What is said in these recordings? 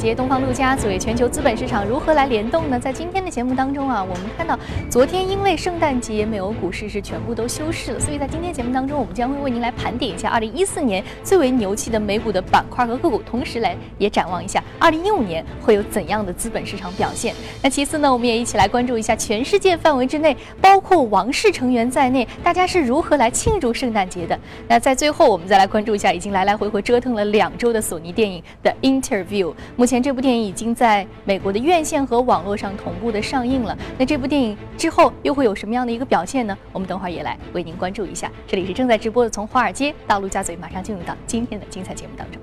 接、东方陆家嘴，全球资本市场如何来联动呢？在今天节目当中啊，我们看到昨天因为圣诞节，美欧股市是全部都休市了，所以在今天节目当中，我们将会为您来盘点一下2014年最为牛气的美股的板块和个股，同时来也展望一下2015年会有怎样的资本市场表现。那其次呢，我们也一起来关注一下全世界范围之内，包括王室成员在内，大家是如何来庆祝圣诞节的。那在最后，我们再来关注一下已经来来回回折腾了两周的索尼电影的 Interview。目前这部电影已经在美国的院线和网络上同步的上映了。那这部电影之后又会有什么样的一个表现呢？我们等会儿也来为您关注一下。这里是正在直播的，从华尔街到陆家嘴，马上进入到今天的精彩节目当中。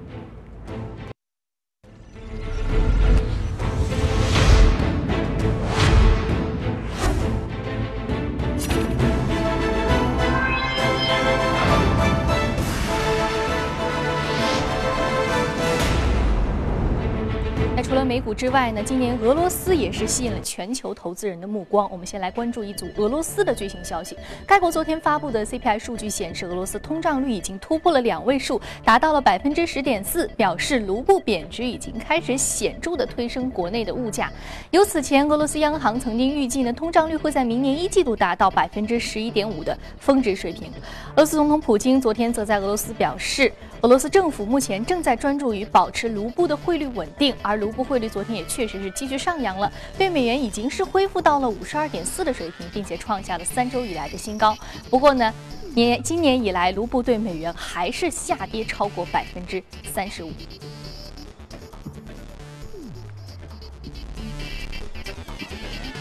美股之外呢，今年俄罗斯也是吸引了全球投资人的目光。我们先来关注一组俄罗斯的最新消息。该国昨天发布的 CPI 数据显示，俄罗斯通胀率已经突破了两位数，达到了百分之十点四，表示卢布贬值已经开始显著的推升国内的物价。由此前，俄罗斯央行曾经预计呢，通胀率会在明年一季度达到百分之十一点五的峰值水平。俄罗斯总统普京昨天则在俄罗斯表示，俄罗斯政府目前正在专注于保持卢布的汇率稳定，而卢。布汇汇率昨天也确实是继续上扬了，对美元已经是恢复到了五十二点四的水平，并且创下了三周以来的新高。不过呢，年今年以来，卢布对美元还是下跌超过百分之三十五。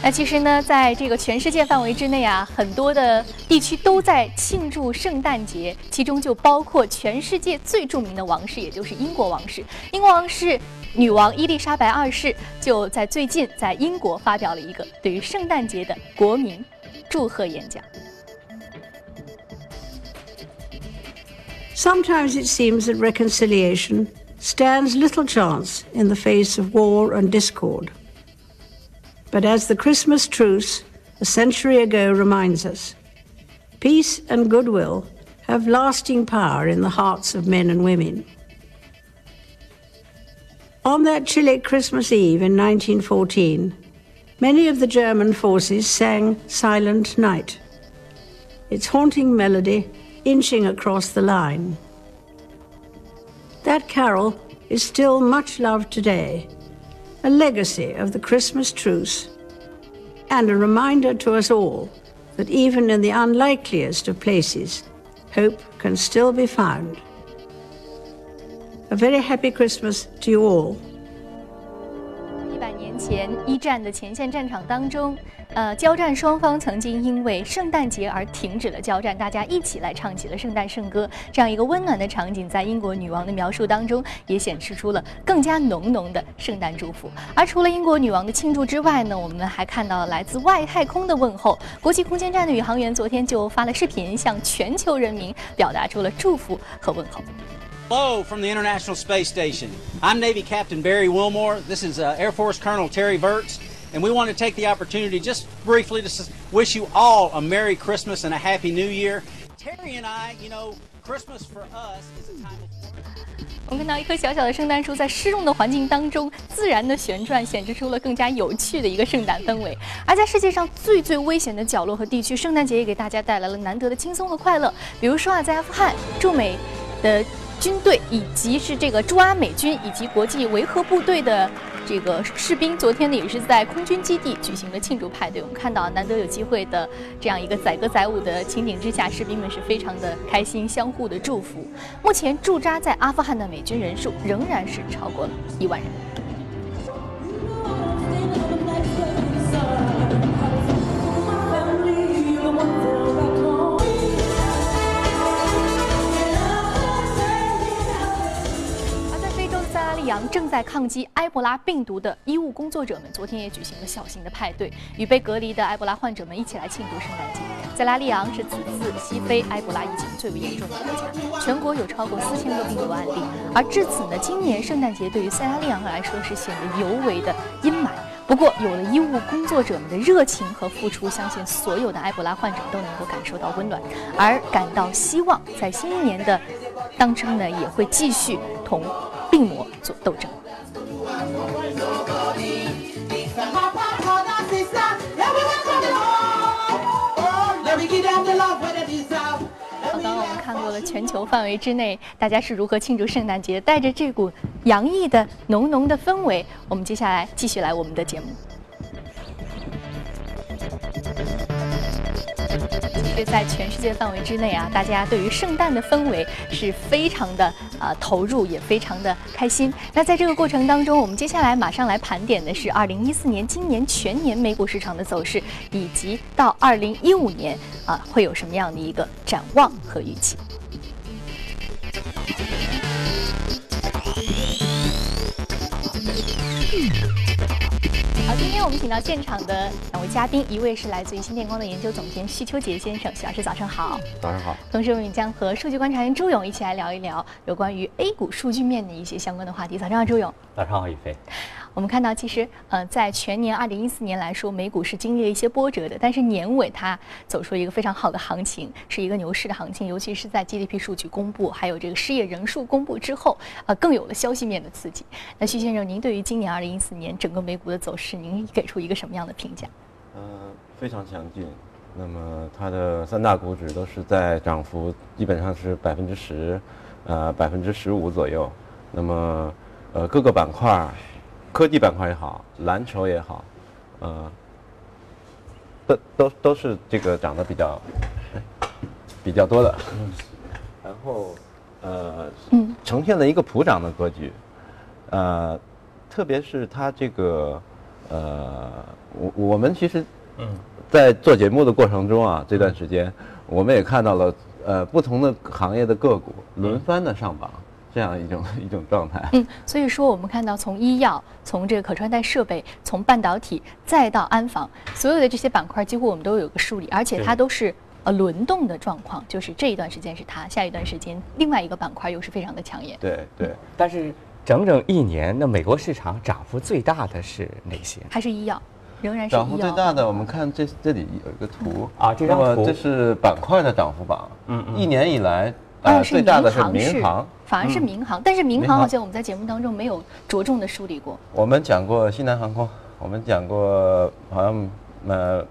那其实呢，在这个全世界范围之内啊，很多的地区都在庆祝圣诞节，其中就包括全世界最著名的王室，也就是英国王室。英国王室女王伊丽莎白二世就在最近在英国发表了一个对于圣诞节的国民祝贺演讲。Sometimes it seems that reconciliation stands little chance in the face of war and discord. But as the Christmas truce a century ago reminds us, peace and goodwill have lasting power in the hearts of men and women. On that chilly Christmas Eve in 1914, many of the German forces sang Silent Night, its haunting melody inching across the line. That carol is still much loved today a legacy of the Christmas truce, and a reminder to us all that even in the unlikeliest of places, hope can still be found. A very happy Christmas to you all. 一百年前，一战的前线战场当中，呃，交战双方曾经因为圣诞节而停止了交战，大家一起来唱起了圣诞圣歌，这样一个温暖的场景，在英国女王的描述当中，也显示出了更加浓浓的圣诞祝福。而除了英国女王的庆祝之外呢，我们还看到了来自外太空的问候。国际空间站的宇航员昨天就发了视频，向全球人民表达出了祝福和问候。Hello from the International Space Station. I'm Navy Captain Barry Wilmore. This is uh, Air Force Colonel Terry Virts. And we want to take the opportunity just briefly to wish you all a Merry Christmas and a Happy New Year. Terry and I, you know, Christmas for us is a time of 我们看到一棵小小的圣诞树在湿润的环境当中自然的旋转，显示出了更加有趣的一个圣诞氛围。而在世界上最最危险的角落和地区，圣诞节也给大家带来了难得的轻松和快乐。比如说啊，在阿富汗驻美的 军队，以及是这个驻阿美军以及国际维和部队的。这个士兵昨天呢也是在空军基地举行了庆祝派对。我们看到难得有机会的这样一个载歌载舞的情景之下，士兵们是非常的开心，相互的祝福。目前驻扎在阿富汗的美军人数仍然是超过了一万人。正在抗击埃博拉病毒的医务工作者们，昨天也举行了小型的派对，与被隔离的埃博拉患者们一起来庆祝圣诞节。塞拉利昂是此次西非埃博拉疫情最为严重的国家，全国有超过四千个病毒案例。而至此呢，今年圣诞节对于塞拉利昂来说是显得尤为的阴霾。不过，有了医务工作者们的热情和付出，相信所有的埃博拉患者都能够感受到温暖，而感到希望，在新一年的当中呢，也会继续同。病魔做斗争。刚刚我们看过了全球范围之内大家是如何庆祝圣诞节，带着这股洋溢的浓浓的氛围，我们接下来继续来我们的节目。其实，在全世界范围之内啊，大家对于圣诞的氛围是非常的啊投入，也非常的开心。那在这个过程当中，我们接下来马上来盘点的是二零一四年今年全年美股市场的走势，以及到二零一五年啊会有什么样的一个展望和预期。好，今天我们请到现场的两位嘉宾，一位是来自于新电光的研究总监徐秋杰先生，徐老师早上好。早上好。同时，我们将和数据观察员朱勇一起来聊一聊有关于 A 股数据面的一些相关的话题。早上好，朱勇。早上好，宇飞。我们看到，其实，呃，在全年二零一四年来说，美股是经历了一些波折的，但是年尾它走出了一个非常好的行情，是一个牛市的行情，尤其是在 GDP 数据公布，还有这个失业人数公布之后，呃，更有了消息面的刺激。那徐先生，您对于今年二零一四年整个美股的走势，您给出一个什么样的评价？呃，非常强劲。那么它的三大股指都是在涨幅，基本上是百分之十，呃，百分之十五左右。那么，呃，各个板块。科技板块也好，蓝筹也好，呃，都都都是这个涨得比较比较多的，然后呃，呈现了一个普涨的格局，呃，特别是它这个呃，我我们其实在做节目的过程中啊，这段时间我们也看到了呃不同的行业的个股轮番的上榜。这样一种 一种状态。嗯，所以说我们看到，从医药，从这个可穿戴设备，从半导体，再到安防，所有的这些板块，几乎我们都有个梳理，而且它都是呃轮动的状况，就是这一段时间是它，下一段时间另外一个板块又是非常的抢眼。对对，但是整整一年，那美国市场涨幅最大的是哪些？还是医药，仍然是涨幅最大的。我们看这这里有一个图啊，这张图这是板块的涨幅榜。嗯嗯，一年以来，呃，最大的是民航。反而是民航，但是民航好像我们在节目当中没有着重的梳理过。我们讲过西南航空，我们讲过好像呃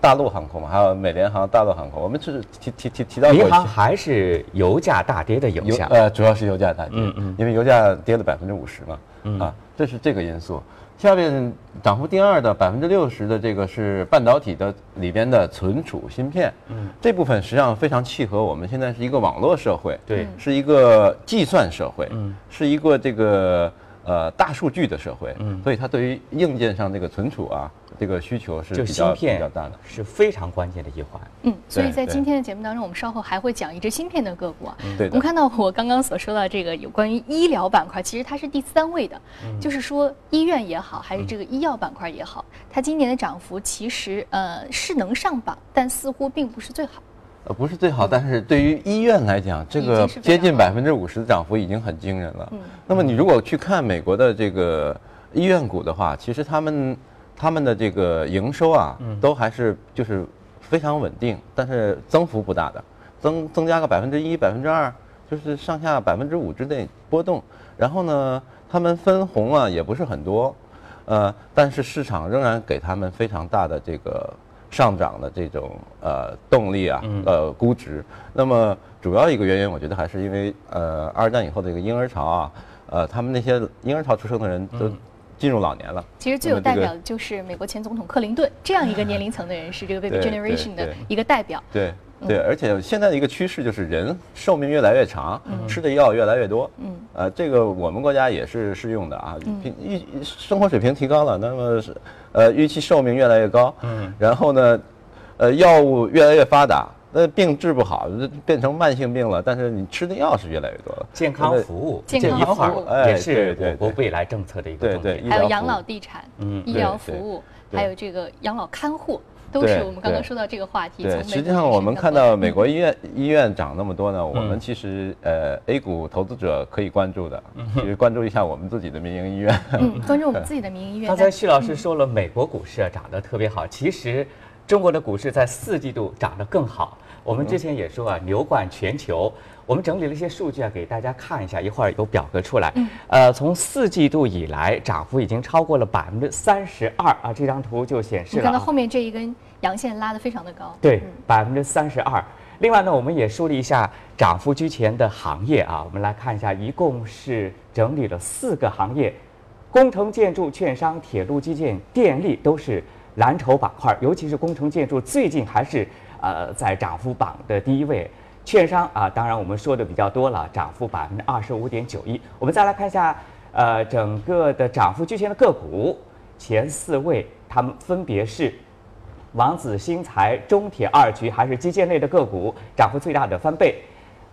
大陆航空嘛，还有美联航、大陆航空，我们是提提提提到过。民航还是油价大跌的影响？呃，主要是油价大跌，嗯嗯，因为油价跌了百分之五十嘛，啊，这是这个因素。下面涨幅第二的百分之六十的这个是半导体的里边的存储芯片，嗯，这部分实际上非常契合我们现在是一个网络社会，对，是一个计算社会，嗯，是一个这个。呃，大数据的社会，嗯，所以它对于硬件上这个存储啊，这个需求是比较比较大的，是非常关键的一环。嗯，所以在今天的节目当中，我们稍后还会讲一只芯片的个股啊。对。我们看到我刚刚所说的这个有关于医疗板块，其实它是第三位的，就是说医院也好，还是这个医药板块也好，它今年的涨幅其实呃是能上榜，但似乎并不是最好。呃，不是最好，但是对于医院来讲，这个接近百分之五十的涨幅已经很惊人了。嗯，那么你如果去看美国的这个医院股的话，其实他们他们的这个营收啊，都还是就是非常稳定，但是增幅不大的，增增加个百分之一、百分之二，就是上下百分之五之内波动。然后呢，他们分红啊也不是很多，呃，但是市场仍然给他们非常大的这个。上涨的这种呃动力啊，呃估值，那么主要一个原因，我觉得还是因为呃二战以后的一个婴儿潮啊，呃他们那些婴儿潮出生的人都进入老年了。其实最有代表的就是美国前总统克林顿这样一个年龄层的人是，这个 baby generation 的一个代表。对。对，而且现在的一个趋势就是人寿命越来越长，吃的药越来越多。嗯，呃，这个我们国家也是适用的啊。平预生活水平提高了，那么是呃预期寿命越来越高。嗯，然后呢，呃，药物越来越发达，那病治不好，变成慢性病了。但是你吃的药是越来越多了。健康服务，健康服务也是我国未来政策的一个重点。还有养老地产，嗯，医疗服务，还有这个养老看护。都是我们刚刚说到这个话题。对，实际上我们看到美国医院医院涨那么多呢，我们其实呃 A 股投资者可以关注的，其实关注一下我们自己的民营医院。嗯，关注我们自己的民营医院。刚才徐老师说了，美国股市啊涨得特别好，其实中国的股市在四季度涨得更好。我们之前也说啊，牛冠全球。我们整理了一些数据啊，给大家看一下。一会儿有表格出来。嗯。呃，从四季度以来，涨幅已经超过了百分之三十二啊。这张图就显示了。你看到后面这一根阳线拉得非常的高。对，百分之三十二。另外呢，我们也梳理一下涨幅居前的行业啊。我们来看一下，一共是整理了四个行业：工程建筑、券商、铁路基建、电力都是蓝筹板块。尤其是工程建筑，最近还是呃在涨幅榜的第一位。券商啊，当然我们说的比较多了，涨幅百分之二十五点九一。我们再来看一下，呃，整个的涨幅居前的个股，前四位他们分别是王子新材、中铁二局还是基建类的个股，涨幅最大的翻倍。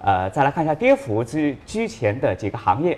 呃，再来看一下跌幅居居前的几个行业。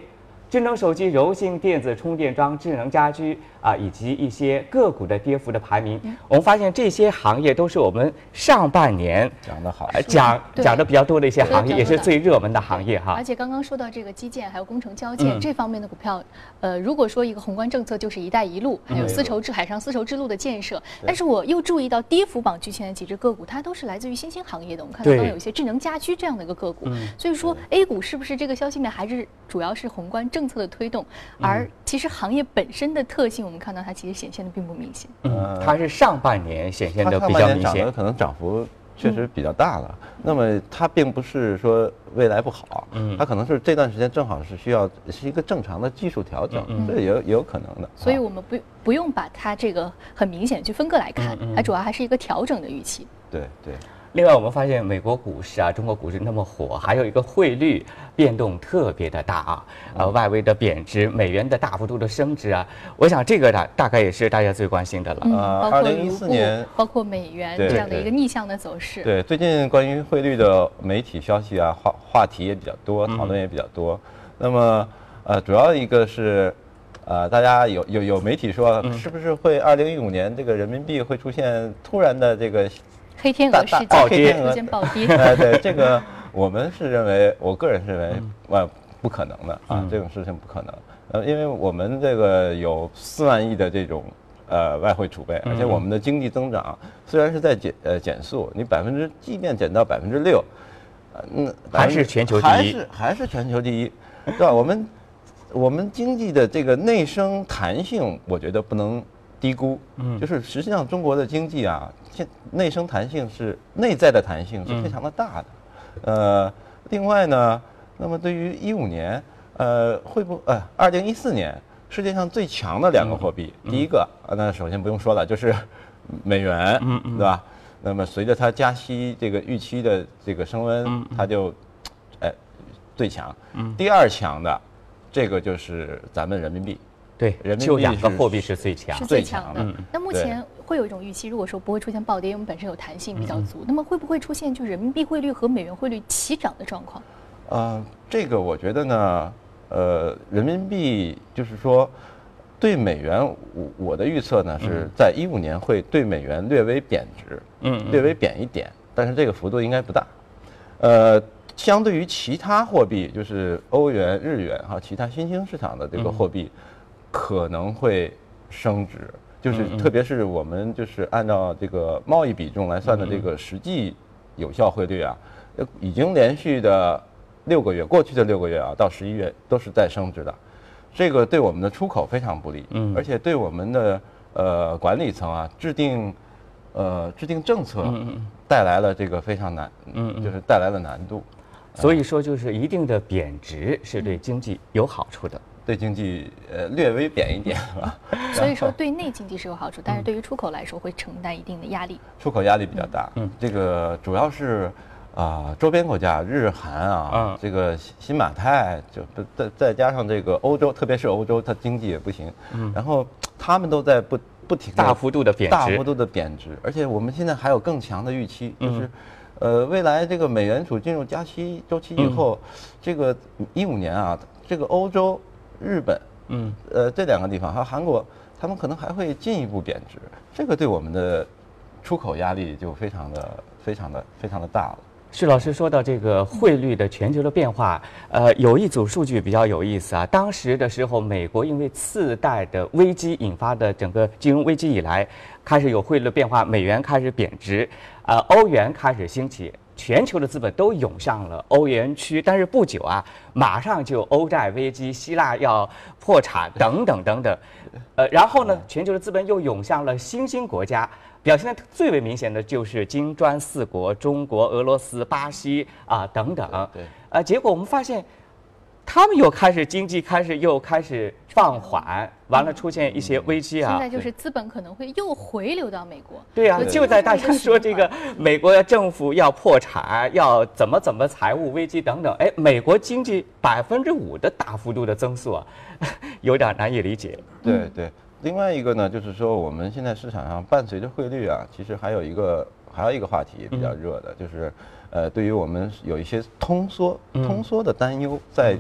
智能手机、柔性电子充电桩、智能家居啊，以及一些个股的跌幅的排名，我们发现这些行业都是我们上半年讲的好，讲讲的比较多的一些行业，也是最热门的行业哈。而且刚刚说到这个基建还有工程交建这方面的股票，呃，如果说一个宏观政策就是“一带一路”，还有丝绸之海上丝绸之路的建设，但是我又注意到跌幅榜居前的几只个股，它都是来自于新兴行业的。我们看到刚刚有一些智能家居这样的一个个股，所以说 A 股是不是这个消息面还是主要是宏观政？政策的推动，而其实行业本身的特性，我们看到它其实显现的并不明显。嗯，它是上半年显现的比较明显，可能涨幅确实比较大了。那么它并不是说未来不好，嗯，它可能是这段时间正好是需要是一个正常的技术调整，这也有也有可能的。所以我们不不用把它这个很明显去分割来看，它主要还是一个调整的预期。对对。另外，我们发现美国股市啊，中国股市那么火，还有一个汇率变动特别的大啊，呃，外围的贬值，美元的大幅度的升值啊，我想这个大大概也是大家最关心的了。呃，二零一四年，包括美元这样的一个逆向的走势。对，最近关于汇率的媒体消息啊，话话题也比较多，讨论也比较多。那么，呃，主要一个是，呃，大家有有有媒体说，是不是会二零一五年这个人民币会出现突然的这个。黑天鹅事件暴跌，出现暴跌。哎，对这个，我们是认为，我个人认为，万不可能的啊，这种事情不可能。呃，因为我们这个有四万亿的这种呃外汇储备，而且我们的经济增长虽然是在减呃减速，你百分之即便减到百分之六，嗯，还是全球第一，还是还是全球第一，对吧？我们我们经济的这个内生弹性，我觉得不能。低估，嗯，就是实际上中国的经济啊，现内生弹性是内在的弹性是非常的大的，呃，另外呢，那么对于一五年，呃，会不呃，二零一四年世界上最强的两个货币，第一个啊，那首先不用说了，就是美元，嗯嗯，对吧？那么随着它加息这个预期的这个升温，它就，哎，最强，嗯，第二强的，这个就是咱们人民币。对，人民币两个货币是最强，是最强的。那目前会有一种预期，如果说不会出现暴跌，因为我们本身有弹性比较足，那么会不会出现就人民币汇率和美元汇率齐涨的状况？呃，这个我觉得呢，呃，人民币就是说对美元，我我的预测呢是在一五年会对美元略微贬值，嗯，略微贬一点，但是这个幅度应该不大。呃，相对于其他货币，就是欧元、日元哈，其他新兴市场的这个货币。可能会升值，就是特别是我们就是按照这个贸易比重来算的这个实际有效汇率啊，已经连续的六个月，过去的六个月啊，到十一月都是在升值的，这个对我们的出口非常不利，嗯，而且对我们的呃管理层啊制定呃制定政策带来了这个非常难，嗯，就是带来了难度，所以说就是一定的贬值是对经济有好处的。对经济呃略微贬一点是吧？所以说对内经济是有好处，但是对于出口来说会承担一定的压力。出口压力比较大，嗯，这个主要是啊周边国家日韩啊，这个新马泰就再再加上这个欧洲，特别是欧洲，它经济也不行，嗯，然后他们都在不不停大幅度的贬值，大幅度的贬值，而且我们现在还有更强的预期，就是呃未来这个美联储进入加息周期以后，这个一五年啊，这个欧洲。日本，嗯，呃，这两个地方还有韩国，他们可能还会进一步贬值，这个对我们的出口压力就非常的、非常的、非常的大了。徐老师说到这个汇率的全球的变化，呃，有一组数据比较有意思啊。当时的时候，美国因为次贷的危机引发的整个金融危机以来，开始有汇率变化，美元开始贬值，呃，欧元开始兴起，全球的资本都涌向了欧元区，但是不久啊，马上就欧债危机，希腊要破产等等等等，呃，然后呢，全球的资本又涌向了新兴国家，表现的最为明显的就是金砖四国：中国、俄罗斯、巴西啊等等。对，呃，结果我们发现。他们又开始经济开始又开始放缓，完了出现一些危机啊。现在就是资本可能会又回流到美国。对呀，就在大家说这个美国政府要破产，要怎么怎么财务危机等等，哎，美国经济百分之五的大幅度的增速啊，有点难以理解。对对，另外一个呢，就是说我们现在市场上伴随着汇率啊，其实还有一个还有一个话题比较热的，就是。呃，对于我们有一些通缩、通缩的担忧在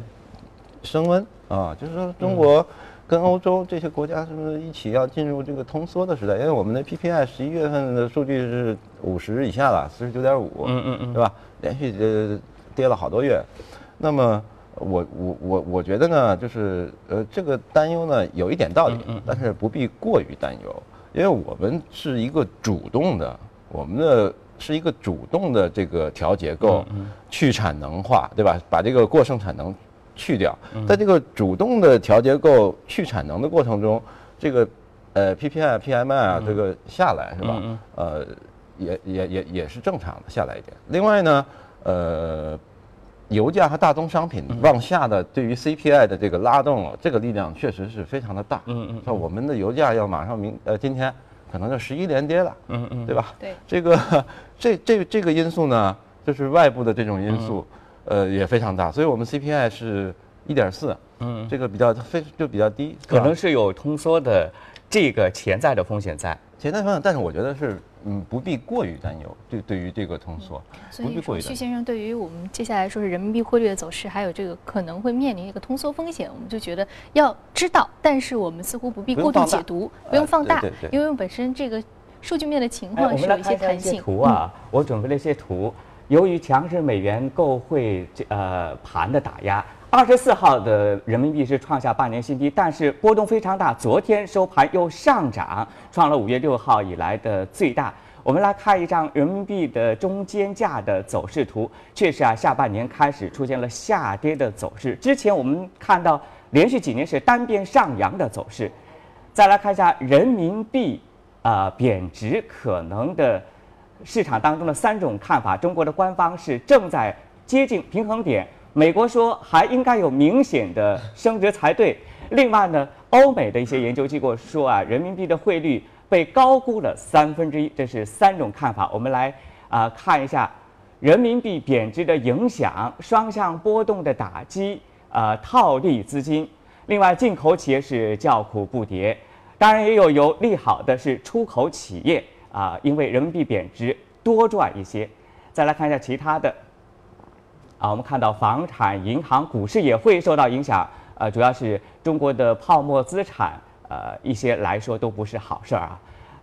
升温啊，就是说中国跟欧洲这些国家是不是一起要进入这个通缩的时代？因为我们的 PPI 十一月份的数据是五十以下了，四十九点五，嗯嗯嗯，对吧？连续呃跌了好多月。那么我我我我觉得呢，就是呃这个担忧呢有一点道理，但是不必过于担忧，因为我们是一个主动的，我们的。是一个主动的这个调结构，去产能化，对吧？把这个过剩产能去掉，在这个主动的调结构去产能的过程中，这个呃 PPI、PMI 啊，这个下来是吧？呃，也也也也是正常的下来一点。另外呢，呃，油价和大宗商品往下的对于 CPI 的这个拉动，这个力量确实是非常的大。嗯嗯，像我们的油价要马上明呃今天。可能就十一连跌了，嗯嗯，对吧？对，这个这这这个因素呢，就是外部的这种因素，呃，也非常大。所以我们 CPI 是一点四，嗯，这个比较非就比较低，可能是有通缩的这个潜在的风险在。潜在风险，但是我觉得是。嗯，不必过于担忧。对，对于这个通缩，所以说，徐先生对于我们接下来说是人民币汇率的走势，还有这个可能会面临一个通缩风险，我们就觉得要知道，但是我们似乎不必过度解读，不用放大，因为本身这个数据面的情况是有一些弹性。图啊，我准备了一些图，由于强势美元购汇这呃盘的打压。二十四号的人民币是创下半年新低，但是波动非常大。昨天收盘又上涨，创了五月六号以来的最大。我们来看一张人民币的中间价的走势图，确实啊，下半年开始出现了下跌的走势。之前我们看到连续几年是单边上扬的走势。再来看一下人民币啊贬值可能的市场当中的三种看法。中国的官方是正在接近平衡点。美国说还应该有明显的升值才对。另外呢，欧美的一些研究机构说啊，人民币的汇率被高估了三分之一。这是三种看法。我们来啊看一下人民币贬值的影响、双向波动的打击、呃套利资金。另外，进口企业是叫苦不迭，当然也有有利好的是出口企业啊，因为人民币贬值多赚一些。再来看一下其他的。啊，我们看到房产、银行、股市也会受到影响，呃，主要是中国的泡沫资产，呃，一些来说都不是好事儿啊。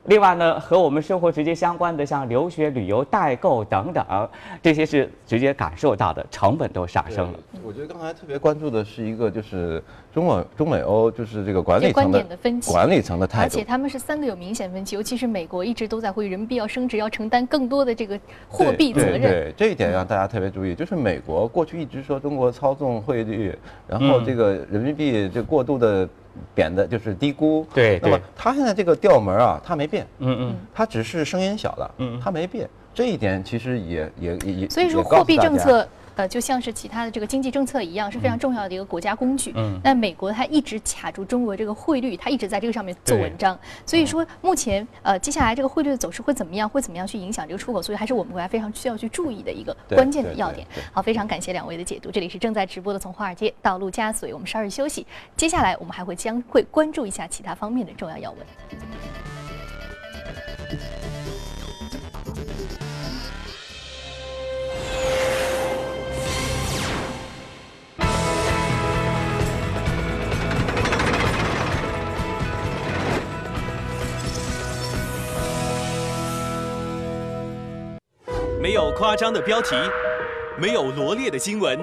另外呢，和我们生活直接相关的，像留学、旅游、代购等等，这些是直接感受到的，成本都上升了。我觉得刚才特别关注的是一个，就是中美中美欧，就是这个管理层的分歧，管理层的态度。而且他们是三个有明显分歧，尤其是美国一直都在呼吁人民币要升值，要承担更多的这个货币责任。对这一点让大家特别注意，就是美国过去一直说中国操纵汇率，然后这个人民币这过度的。贬的就是低估，对。那么它现在这个调门啊，它没变，嗯嗯，它只是声音小了，嗯，它没变。这一点其实也也也，所以说货币政策。呃，就像是其他的这个经济政策一样，是非常重要的一个国家工具。嗯，那美国它一直卡住中国这个汇率，它一直在这个上面做文章。所以说，目前呃，接下来这个汇率的走势会怎么样？会怎么样去影响这个出口？所以还是我们国家非常需要去注意的一个关键的要点。好，非常感谢两位的解读。这里是正在直播的从华尔街到陆家嘴，我们稍事休息。接下来我们还会将会关注一下其他方面的重要要闻。没有夸张的标题，没有罗列的新闻，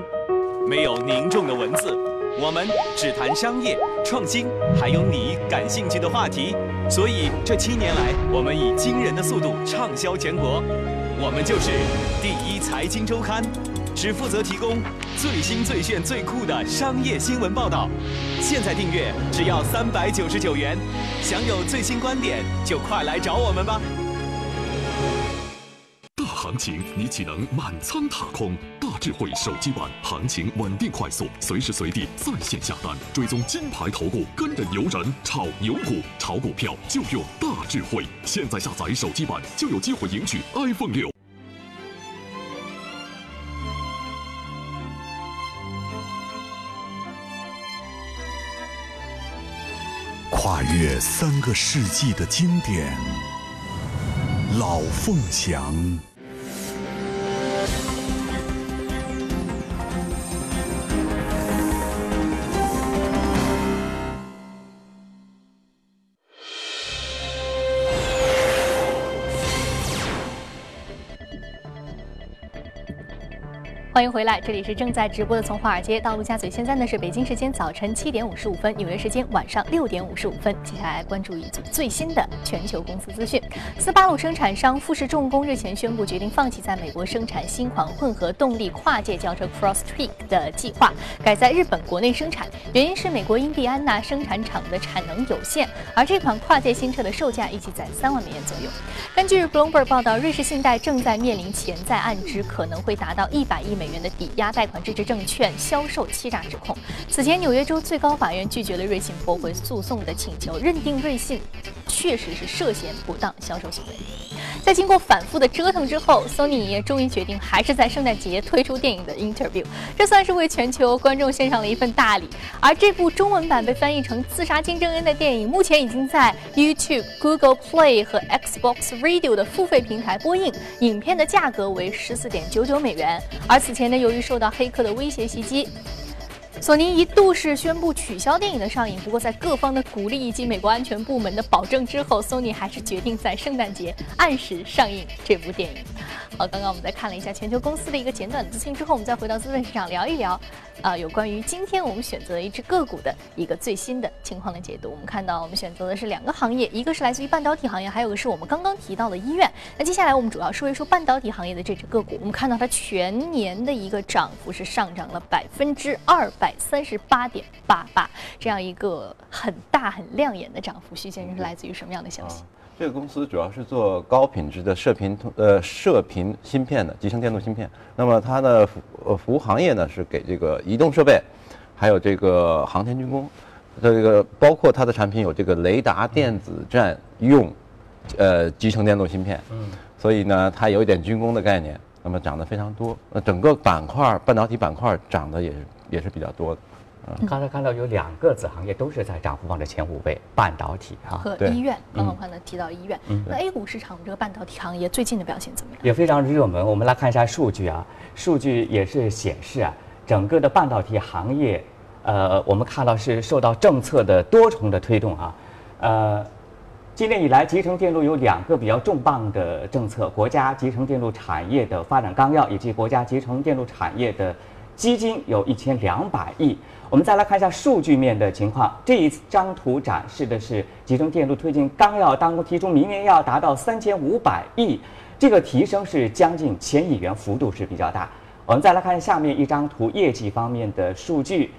没有凝重的文字，我们只谈商业创新，还有你感兴趣的话题。所以这七年来，我们以惊人的速度畅销全国。我们就是第一财经周刊，只负责提供最新最炫最酷的商业新闻报道。现在订阅只要三百九十九元，享有最新观点，就快来找我们吧。行情，你岂能满仓踏空？大智慧手机版，行情稳定快速，随时随地在线下单，追踪金牌投顾，跟着牛人炒牛股，炒股票就用大智慧。现在下载手机版就有机会赢取 iPhone 六。跨越三个世纪的经典，老凤祥。欢迎回来，这里是正在直播的从华尔街到陆家嘴。现在呢是北京时间早晨七点五十五分，纽约时间晚上六点五十五分。接下来关注一组最新的全球公司资讯。斯巴鲁生产商富士重工日前宣布决定放弃在美国生产新款混合动力跨界轿车 Crosstrek 的计划，改在日本国内生产。原因是美国印第安纳生产厂的产能有限，而这款跨界新车的售价预计在三万美元左右。根据 Bloomberg 报道，瑞士信贷正在面临潜在案值可能会达到一百亿美。美元的抵押贷款支持证券销售欺诈指控。此前，纽约州最高法院拒绝了瑞信驳回诉讼的请求，认定瑞信确实是涉嫌不当销售行为。在经过反复的折腾之后，Sony 也终于决定还是在圣诞节推出电影的 Interview，这算是为全球观众献上了一份大礼。而这部中文版被翻译成《自杀金正恩》的电影，目前已经在 YouTube、Google Play 和 Xbox Radio 的付费平台播映，影片的价格为十四点九九美元。而此前呢，由于受到黑客的威胁袭击。索尼一度是宣布取消电影的上映，不过在各方的鼓励以及美国安全部门的保证之后，索尼还是决定在圣诞节按时上映这部电影。好，刚刚我们在看了一下全球公司的一个简短的资讯之后，我们再回到资本市场聊一聊，啊，有关于今天我们选择一只个股的一个最新的情况的解读。我们看到我们选择的是两个行业，一个是来自于半导体行业，还有个是我们刚刚提到的医院。那接下来我们主要说一说半导体行业的这只个股。我们看到它全年的一个涨幅是上涨了百分之二百三十八点八八，这样一个很大很亮眼的涨幅。徐先生是来自于什么样的消息？这个公司主要是做高品质的射频通呃射频芯片的集成电路芯片。那么它的服呃服务行业呢是给这个移动设备，还有这个航天军工。这个包括它的产品有这个雷达电子战用，呃集成电路芯片。嗯。所以呢，它有一点军工的概念。那么涨得非常多。那整个板块半导体板块涨得也是也是比较多的。刚才看到有两个子行业都是在涨幅榜的前五位，半导体啊和医院。刚刚看到提到医院，那 A 股市场这个半导体行业最近的表现怎么样？也非常热门。我们来看一下数据啊，数据也是显示啊，整个的半导体行业，呃，我们看到是受到政策的多重的推动啊，呃，今年以来集成电路有两个比较重磅的政策：国家集成电路产业的发展纲要以及国家集成电路产业的基金有一千两百亿。我们再来看一下数据面的情况。这一张图展示的是集成电路推进纲要当中提出，明年要达到三千五百亿，这个提升是将近千亿元，幅度是比较大。我们再来看下面一张图，业绩方面的数据，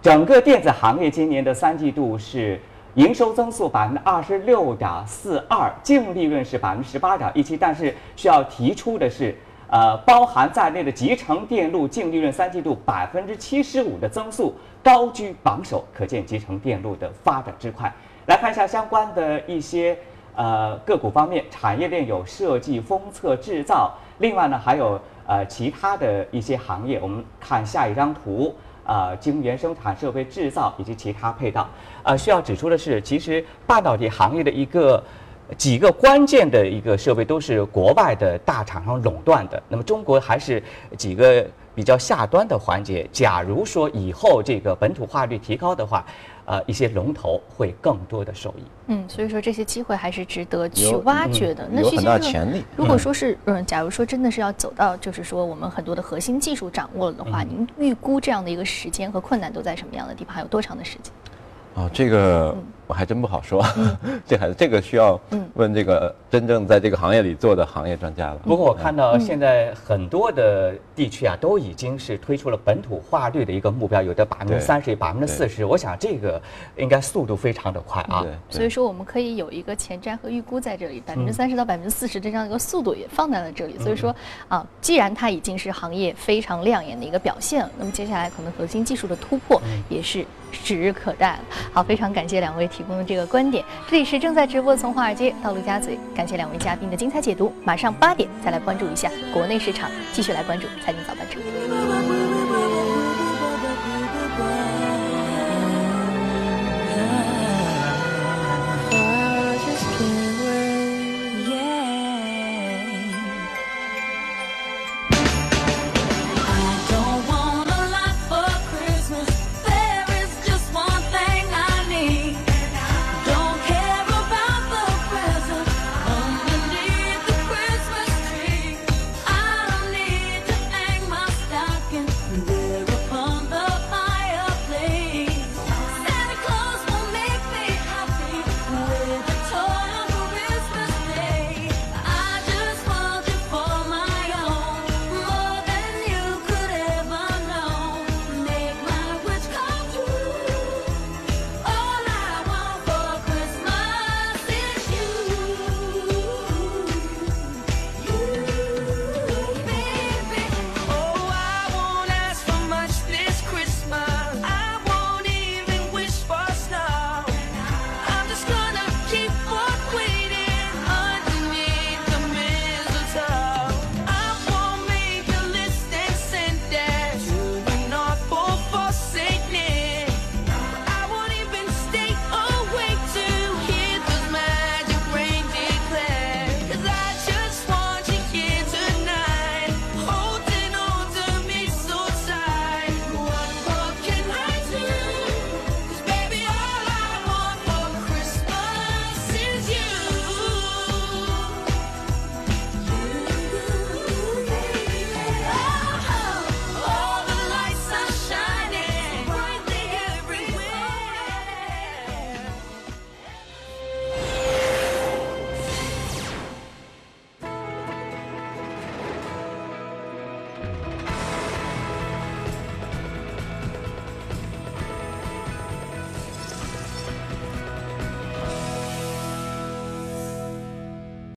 整个电子行业今年的三季度是营收增速百分之二十六点四二，净利润是百分之十八点一七，但是需要提出的是。呃，包含在内的集成电路净利润三季度百分之七十五的增速，高居榜首，可见集成电路的发展之快。来看一下相关的一些呃个股方面，产业链有设计、封测、制造，另外呢还有呃其他的一些行业。我们看下一张图，呃，晶圆生产、设备制造以及其他配套。呃，需要指出的是，其实半导体行业的一个。几个关键的一个设备都是国外的大厂商垄断的，那么中国还是几个比较下端的环节。假如说以后这个本土化率提高的话，呃，一些龙头会更多的受益。嗯，所以说这些机会还是值得去挖掘的。那有很大潜力。如果说是嗯，假如说真的是要走到就是说我们很多的核心技术掌握了的话，您预估这样的一个时间和困难都在什么样的地方？还有多长的时间？啊，这个我还真不好说，这还这个需要问这个真正在这个行业里做的行业专家了。不过我看到现在很多的地区啊，都已经是推出了本土化率的一个目标，有的百分之三十，百分之四十。我想这个应该速度非常的快啊。所以说我们可以有一个前瞻和预估在这里，百分之三十到百分之四十的这样一个速度也放在了这里。所以说啊，既然它已经是行业非常亮眼的一个表现，那么接下来可能核心技术的突破也是。指日可待。好，非常感谢两位提供的这个观点。这里是正在直播从华尔街到陆家嘴，感谢两位嘉宾的精彩解读。马上八点再来关注一下国内市场，继续来关注财经早班车。